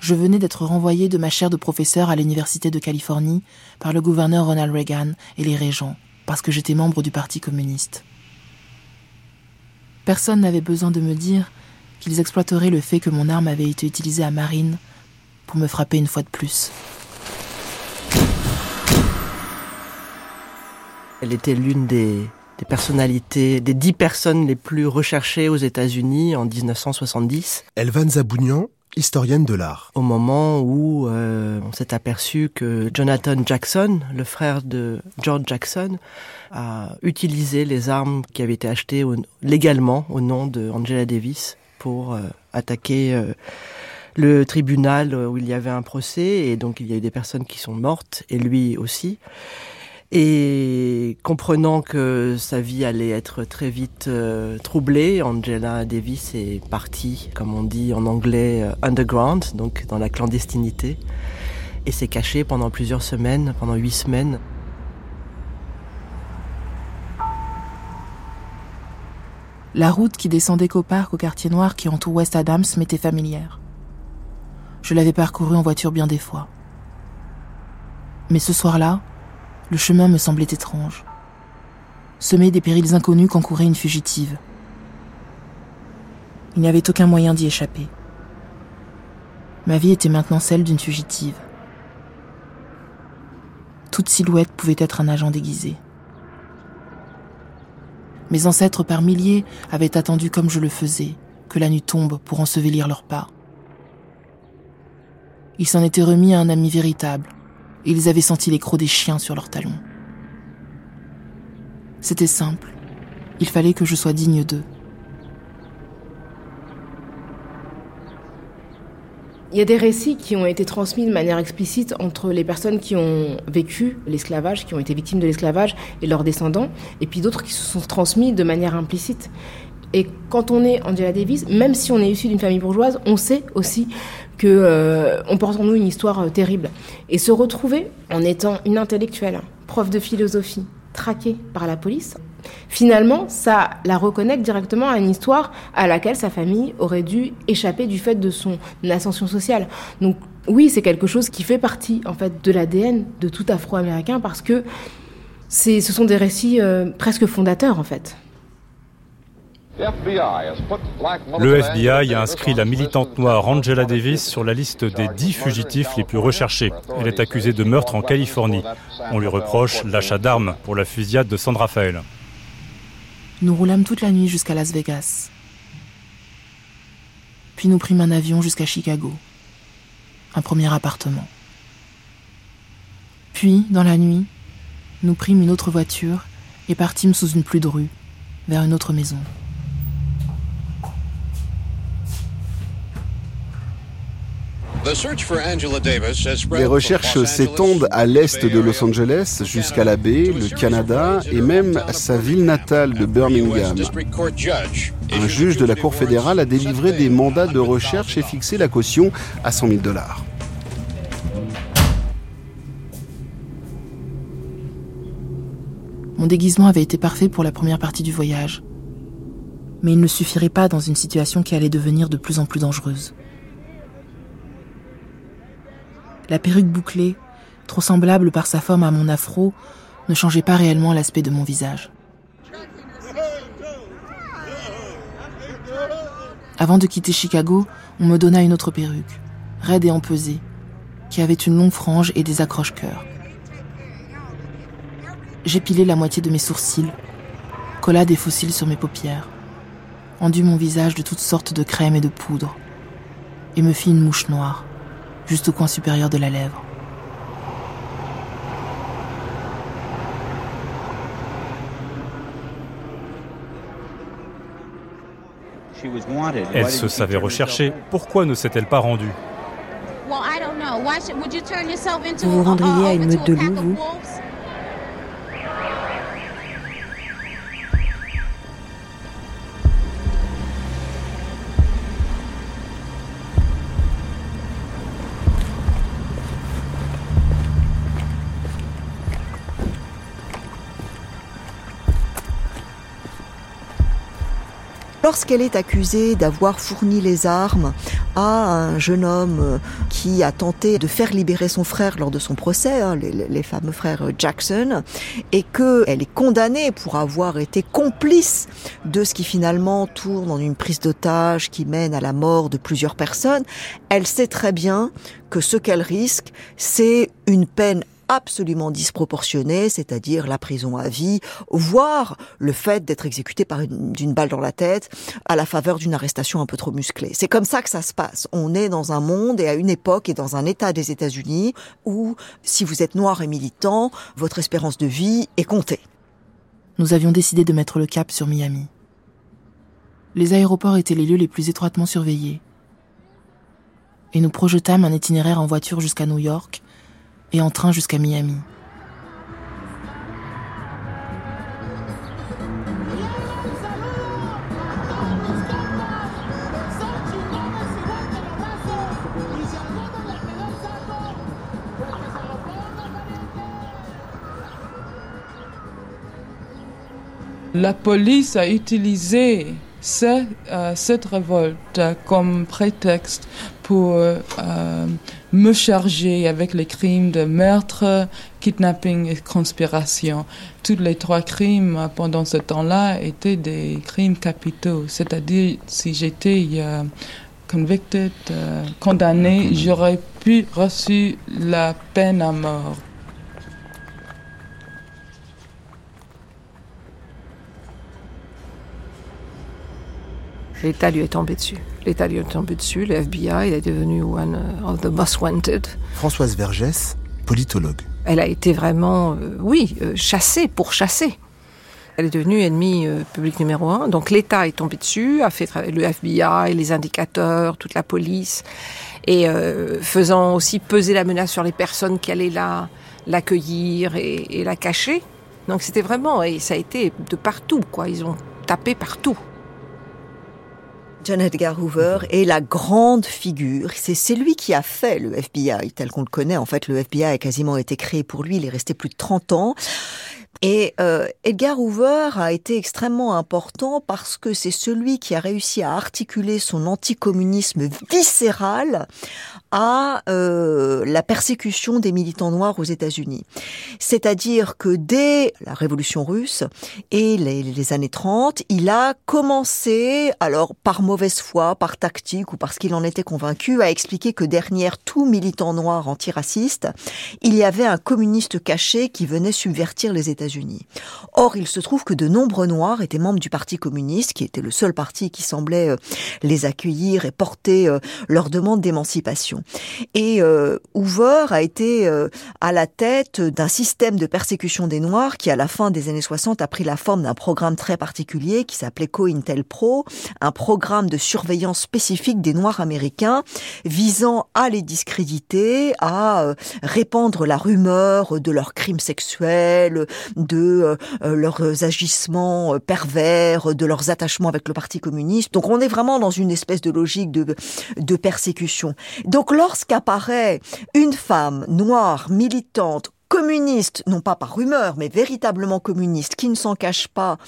Je venais d'être renvoyé de ma chaire de professeur à l'Université de Californie par le gouverneur Ronald Reagan et les régents parce que j'étais membre du Parti communiste. Personne n'avait besoin de me dire qu'ils exploiteraient le fait que mon arme avait été utilisée à Marine pour me frapper une fois de plus. Elle était l'une des, des, personnalités, des dix personnes les plus recherchées aux États-Unis en 1970. Elvan Zabounian historienne de l'art. Au moment où euh, on s'est aperçu que Jonathan Jackson, le frère de George Jackson, a utilisé les armes qui avaient été achetées légalement au nom de Angela Davis pour euh, attaquer euh, le tribunal où il y avait un procès et donc il y a eu des personnes qui sont mortes et lui aussi. Et comprenant que sa vie allait être très vite euh, troublée, Angela Davis est partie, comme on dit en anglais, euh, underground, donc dans la clandestinité, et s'est cachée pendant plusieurs semaines, pendant huit semaines. La route qui descendait qu'au parc au quartier noir qui entoure West Adams m'était familière. Je l'avais parcouru en voiture bien des fois. Mais ce soir-là, le chemin me semblait étrange, semé des périls inconnus qu'encourait une fugitive. Il n'y avait aucun moyen d'y échapper. Ma vie était maintenant celle d'une fugitive. Toute silhouette pouvait être un agent déguisé. Mes ancêtres par milliers avaient attendu comme je le faisais, que la nuit tombe pour ensevelir leurs pas. Ils s'en étaient remis à un ami véritable, ils avaient senti les crocs des chiens sur leurs talons. C'était simple. Il fallait que je sois digne d'eux. Il y a des récits qui ont été transmis de manière explicite entre les personnes qui ont vécu l'esclavage, qui ont été victimes de l'esclavage et leurs descendants, et puis d'autres qui se sont transmis de manière implicite. Et quand on est Angela Davis, même si on est issu d'une famille bourgeoise, on sait aussi que euh, on porte en nous une histoire euh, terrible. Et se retrouver en étant une intellectuelle, prof de philosophie, traquée par la police, finalement, ça la reconnecte directement à une histoire à laquelle sa famille aurait dû échapper du fait de son ascension sociale. Donc oui, c'est quelque chose qui fait partie en fait de l'ADN de tout Afro-Américain parce que ce sont des récits euh, presque fondateurs en fait. Le FBI a inscrit la militante noire Angela Davis sur la liste des dix fugitifs les plus recherchés. Elle est accusée de meurtre en Californie. On lui reproche l'achat d'armes pour la fusillade de San Rafael. Nous roulâmes toute la nuit jusqu'à Las Vegas. Puis nous prîmes un avion jusqu'à Chicago. Un premier appartement. Puis, dans la nuit, nous prîmes une autre voiture et partîmes sous une pluie de rue, vers une autre maison. Les recherches s'étendent à l'est de Los Angeles jusqu'à la baie, le Canada et même sa ville natale de Birmingham. Un juge de la Cour fédérale a délivré des mandats de recherche et fixé la caution à 100 000 dollars. Mon déguisement avait été parfait pour la première partie du voyage. Mais il ne suffirait pas dans une situation qui allait devenir de plus en plus dangereuse. La perruque bouclée, trop semblable par sa forme à mon afro, ne changeait pas réellement l'aspect de mon visage. Avant de quitter Chicago, on me donna une autre perruque, raide et empesée, qui avait une longue frange et des accroches-cœurs. J'épilai la moitié de mes sourcils, colla des fossiles sur mes paupières, endus mon visage de toutes sortes de crèmes et de poudres, et me fis une mouche noire juste au coin supérieur de la lèvre. Elle se savait recherchée. Pourquoi ne s'est-elle pas rendue? Vous vous rendriez à une meute de loups, vous? Lorsqu'elle est accusée d'avoir fourni les armes à un jeune homme qui a tenté de faire libérer son frère lors de son procès, hein, les, fameux frères Jackson, et qu'elle est condamnée pour avoir été complice de ce qui finalement tourne en une prise d'otage qui mène à la mort de plusieurs personnes, elle sait très bien que ce qu'elle risque, c'est une peine absolument disproportionné, c'est-à-dire la prison à vie, voire le fait d'être exécuté par une, balle dans la tête à la faveur d'une arrestation un peu trop musclée. C'est comme ça que ça se passe. On est dans un monde et à une époque et dans un État des États-Unis où, si vous êtes noir et militant, votre espérance de vie est comptée. Nous avions décidé de mettre le cap sur Miami. Les aéroports étaient les lieux les plus étroitement surveillés. Et nous projetâmes un itinéraire en voiture jusqu'à New York, et en train jusqu'à Miami. La police a utilisé cette, euh, cette révolte comme prétexte pour euh, me charger avec les crimes de meurtre, kidnapping et conspiration. Tous les trois crimes pendant ce temps-là étaient des crimes capitaux, c'est-à-dire si j'étais euh, convicted, euh, condamné, j'aurais pu reçu la peine à mort. L'État lui est tombé dessus. L'État lui est tombé dessus, le FBI, il est devenu one of the most wanted. Françoise Vergès, politologue. Elle a été vraiment, euh, oui, euh, chassée pour chasser. Elle est devenue ennemie euh, publique numéro un. Donc l'État est tombé dessus, a fait le FBI, les indicateurs, toute la police, et faisant aussi peser la menace sur les personnes qui allaient là l'accueillir et, et la cacher. Donc c'était vraiment, et ça a été de partout, quoi. Ils ont tapé partout. John Edgar Hoover est la grande figure. C'est celui qui a fait le FBI tel qu'on le connaît. En fait, le FBI a quasiment été créé pour lui. Il est resté plus de 30 ans. Et euh, Edgar Hoover a été extrêmement important parce que c'est celui qui a réussi à articuler son anticommunisme viscéral à euh, la persécution des militants noirs aux États-Unis. C'est-à-dire que dès la Révolution russe et les, années 30, il a commencé, alors par mauvaise foi, par tactique ou parce qu'il en était convaincu, à expliquer que derrière tout militant noir antiraciste, il y avait un communiste caché qui venait subvertir les États-Unis. Or, il se trouve que de nombreux noirs étaient membres du Parti communiste, qui était le seul parti qui semblait euh, les accueillir et porter euh, leur demande d'émancipation. Et euh, Hoover a été euh, à la tête d'un système de persécution des Noirs qui, à la fin des années 60, a pris la forme d'un programme très particulier qui s'appelait COINTELPRO, un programme de surveillance spécifique des Noirs américains visant à les discréditer, à euh, répandre la rumeur de leurs crimes sexuels, de leurs agissements pervers, de leurs attachements avec le Parti communiste. Donc on est vraiment dans une espèce de logique de, de persécution. Donc lorsqu'apparaît une femme noire, militante, communiste, non pas par rumeur, mais véritablement communiste, qui ne s'en cache pas,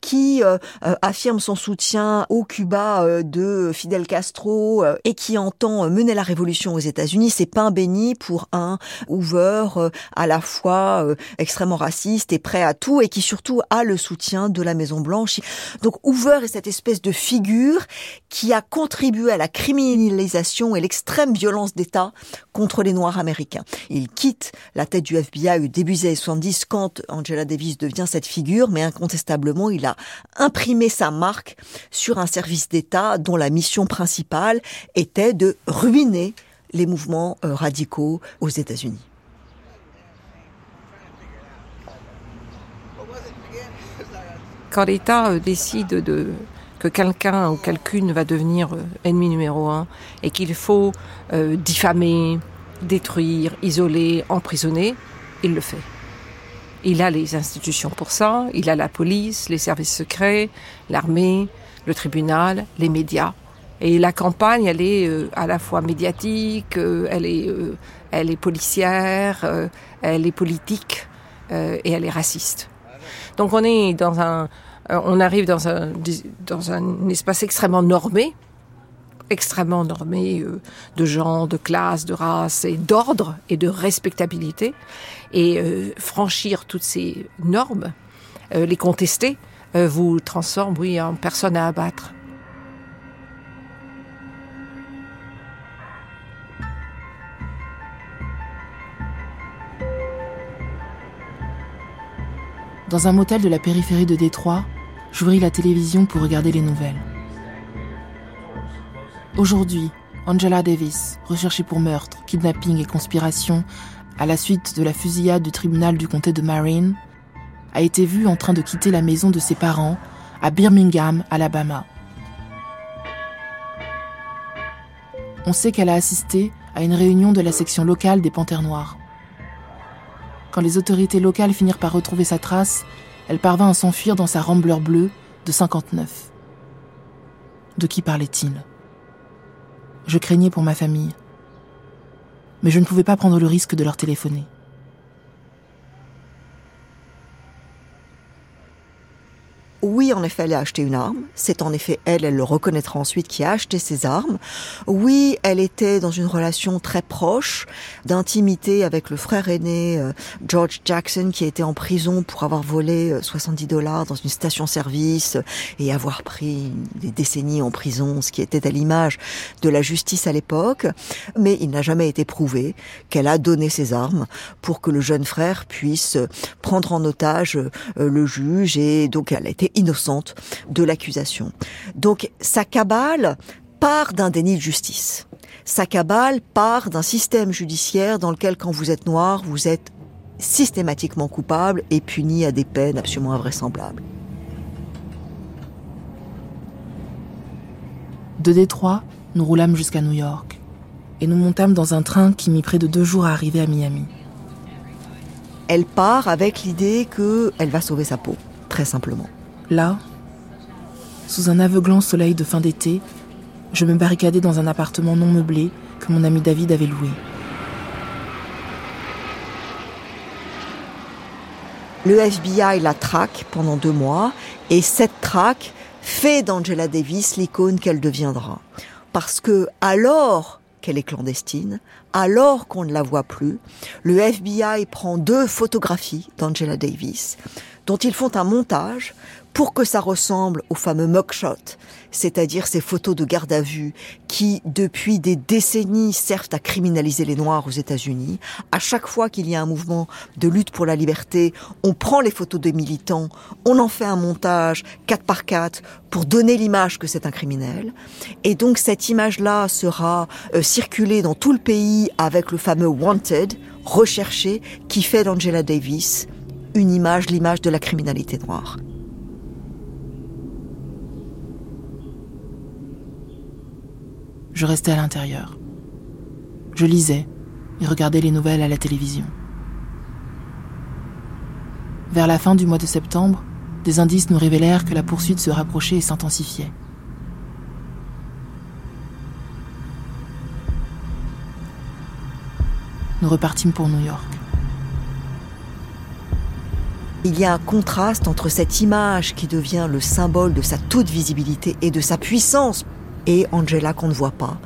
qui euh, euh, affirme son soutien au Cuba euh, de Fidel Castro et qui entend mener la révolution aux États-Unis, c'est pain béni pour un Hoover à la fois extrêmement raciste et prêt à tout et qui surtout a le soutien de la Maison Blanche. Donc Hoover est cette espèce de figure qui a contribué à la criminalisation et l'extrême violence d'État contre les Noirs américains. Il quitte la tête du FBI FBI début des années 70 quand Angela Davis devient cette figure, mais incontestablement, il a imprimé sa marque sur un service d'État dont la mission principale était de ruiner les mouvements euh, radicaux aux États-Unis. Quand l'État euh, décide de, que quelqu'un ou quelqu'une va devenir euh, ennemi numéro un et qu'il faut diffamer, détruire, isoler, emprisonner, il le fait. Il a les institutions pour ça, il a la police, les services secrets, l'armée, le tribunal, les médias. Et la campagne, elle est euh, à la fois médiatique, euh, elle, est, euh, elle est policière, elle est politique et elle est raciste. Donc on est dans un, on arrive dans un, dans un espace extrêmement normé, extrêmement normé euh, de genre, de classe, de race et d'ordre et de respectabilité. Et euh, franchir toutes ces normes, euh, les contester, vous transforme, en personne à abattre. Dans un motel de la périphérie de Détroit, j'ouvris la télévision pour regarder les nouvelles. Aujourd'hui, Angela Davis, recherchée pour meurtre, kidnapping et conspiration à la suite de la fusillade du tribunal du comté de Marin, a été vue en train de quitter la maison de ses parents à Birmingham, Alabama. On sait qu'elle a assisté à une réunion de la section locale des Panthères Noirs. Quand les autorités locales finirent par retrouver sa trace, elle parvint à s'enfuir dans sa Rambler bleue de 59. De qui parlait-il? Je craignais pour ma famille. Mais je ne pouvais pas prendre le risque de leur téléphoner. Oui, en effet, elle a acheté une arme. C'est en effet elle, elle le reconnaîtra ensuite, qui a acheté ses armes. Oui, elle était dans une relation très proche, d'intimité avec le frère aîné euh, George Jackson, qui était en prison pour avoir volé 70 euh, dollars dans une station-service et avoir pris des décennies en prison, ce qui était à l'image de la justice à l'époque. Mais il n'a jamais été prouvé qu'elle a donné ses armes pour que le jeune frère puisse prendre en otage euh, le juge et donc elle a été innocente de l'accusation. Donc sa cabale part d'un déni de justice. Sa cabale part d'un système judiciaire dans lequel quand vous êtes noir, vous êtes systématiquement coupable et puni à des peines absolument invraisemblables. De Détroit, nous roulâmes jusqu'à New York et nous montâmes dans un train qui mit près de deux jours à arriver à Miami. Elle part avec l'idée qu'elle va sauver sa peau, très simplement. Là, sous un aveuglant soleil de fin d'été, je me barricadais dans un appartement non meublé que mon ami David avait loué. Le FBI la traque pendant deux mois et cette traque fait d'Angela Davis l'icône qu'elle deviendra. Parce que alors qu'elle est clandestine, alors qu'on ne la voit plus, le FBI prend deux photographies d'Angela Davis dont ils font un montage pour que ça ressemble au fameux mugshot, c'est-à-dire ces photos de garde à vue qui, depuis des décennies, servent à criminaliser les Noirs aux États-Unis. À chaque fois qu'il y a un mouvement de lutte pour la liberté, on prend les photos des militants, on en fait un montage 4 par 4 pour donner l'image que c'est un criminel. Et donc cette image-là sera euh, circulée dans tout le pays avec le fameux wanted, recherché, qui fait d'Angela Davis une image, l'image de la criminalité noire. Je restais à l'intérieur. Je lisais et regardais les nouvelles à la télévision. Vers la fin du mois de septembre, des indices nous révélèrent que la poursuite se rapprochait et s'intensifiait. Nous repartîmes pour New York. Il y a un contraste entre cette image qui devient le symbole de sa toute visibilité et de sa puissance et Angela qu'on ne voit pas.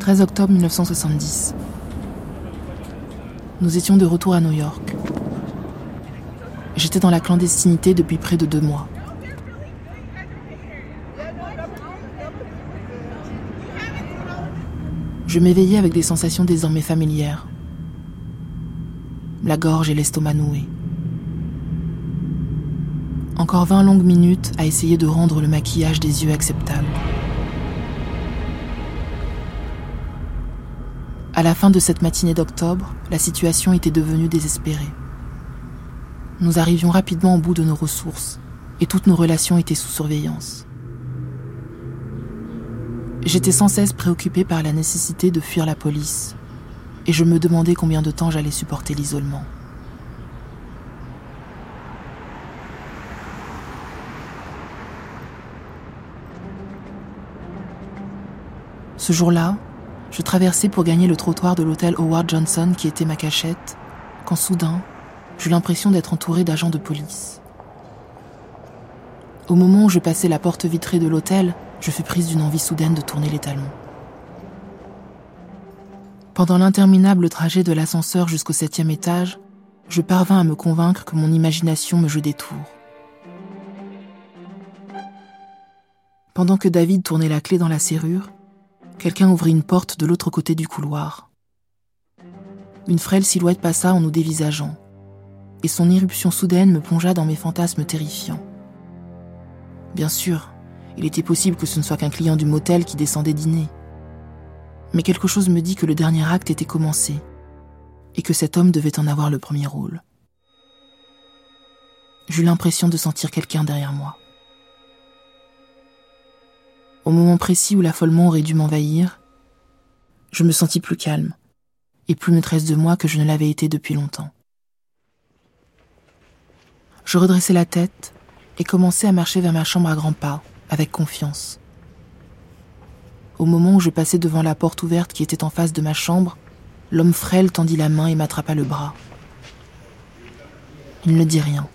« 13 octobre 1970. Nous étions de retour à New York. J'étais dans la clandestinité depuis près de deux mois. Je m'éveillais avec des sensations désormais familières. La gorge et l'estomac noués. Encore vingt longues minutes à essayer de rendre le maquillage des yeux acceptable. À la fin de cette matinée d'octobre, la situation était devenue désespérée. Nous arrivions rapidement au bout de nos ressources et toutes nos relations étaient sous surveillance. J'étais sans cesse préoccupée par la nécessité de fuir la police, et je me demandais combien de temps j'allais supporter l'isolement. Ce jour-là, je traversais pour gagner le trottoir de l'hôtel Howard Johnson qui était ma cachette, quand soudain, j'eus l'impression d'être entourée d'agents de police. Au moment où je passais la porte vitrée de l'hôtel, je fus prise d'une envie soudaine de tourner les talons. Pendant l'interminable trajet de l'ascenseur jusqu'au septième étage, je parvins à me convaincre que mon imagination me jouait des tours. Pendant que David tournait la clé dans la serrure, quelqu'un ouvrit une porte de l'autre côté du couloir. Une frêle silhouette passa en nous dévisageant, et son irruption soudaine me plongea dans mes fantasmes terrifiants. Bien sûr, il était possible que ce ne soit qu'un client du motel qui descendait dîner. Mais quelque chose me dit que le dernier acte était commencé et que cet homme devait en avoir le premier rôle. J'eus l'impression de sentir quelqu'un derrière moi. Au moment précis où l'affolement aurait dû m'envahir, je me sentis plus calme et plus maîtresse de moi que je ne l'avais été depuis longtemps. Je redressai la tête et commençai à marcher vers ma chambre à grands pas, avec confiance. Au moment où je passais devant la porte ouverte qui était en face de ma chambre, l'homme frêle tendit la main et m'attrapa le bras. Il ne dit rien.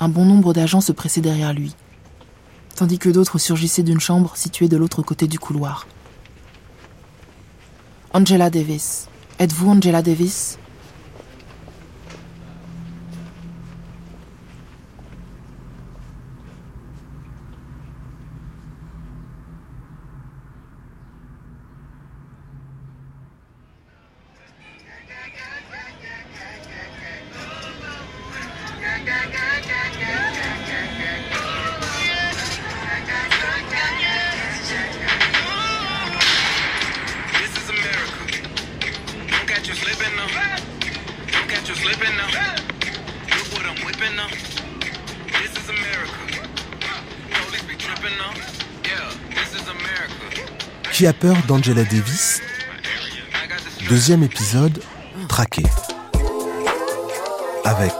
Un bon nombre d'agents se pressaient derrière lui, tandis que d'autres surgissaient d'une chambre située de l'autre côté du couloir. Angela Davis. Êtes-vous Angela Davis? Qui a peur d'Angela Davis? Deuxième épisode, Traqué. Avec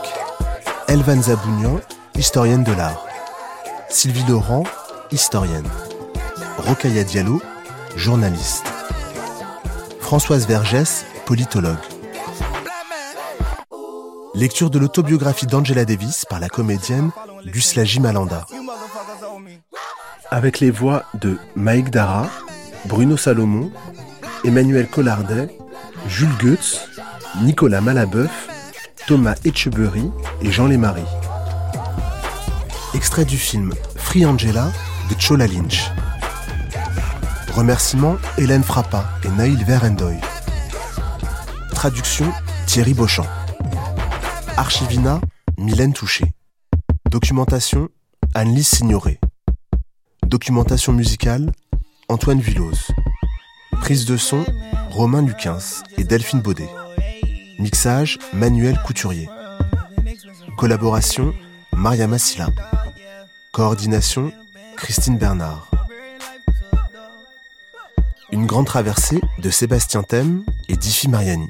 Elvan Zabounian, historienne de l'art. Sylvie Laurent, historienne. Rokaya Diallo, journaliste. Françoise Vergès, politologue. Lecture de l'autobiographie d'Angela Davis par la comédienne Gusla Jimalanda. Avec les voix de Maïk Dara, Bruno Salomon, Emmanuel Collardet, Jules Goetz, Nicolas Malabeuf, Thomas Etchebury et Jean Lémarie. Extrait du film Free Angela de Chola Lynch. Remerciements Hélène Frappa et Naïl Verendoy. Traduction Thierry Beauchamp. Archivina Mylène Touché. Documentation Anne-Lise Signoret. Documentation musicale Antoine Villoz. Prise de son, Romain Luquins et Delphine Baudet. Mixage, Manuel Couturier. Collaboration, Maria Massila. Coordination, Christine Bernard. Une grande traversée de Sébastien Thème et Diffie Mariani.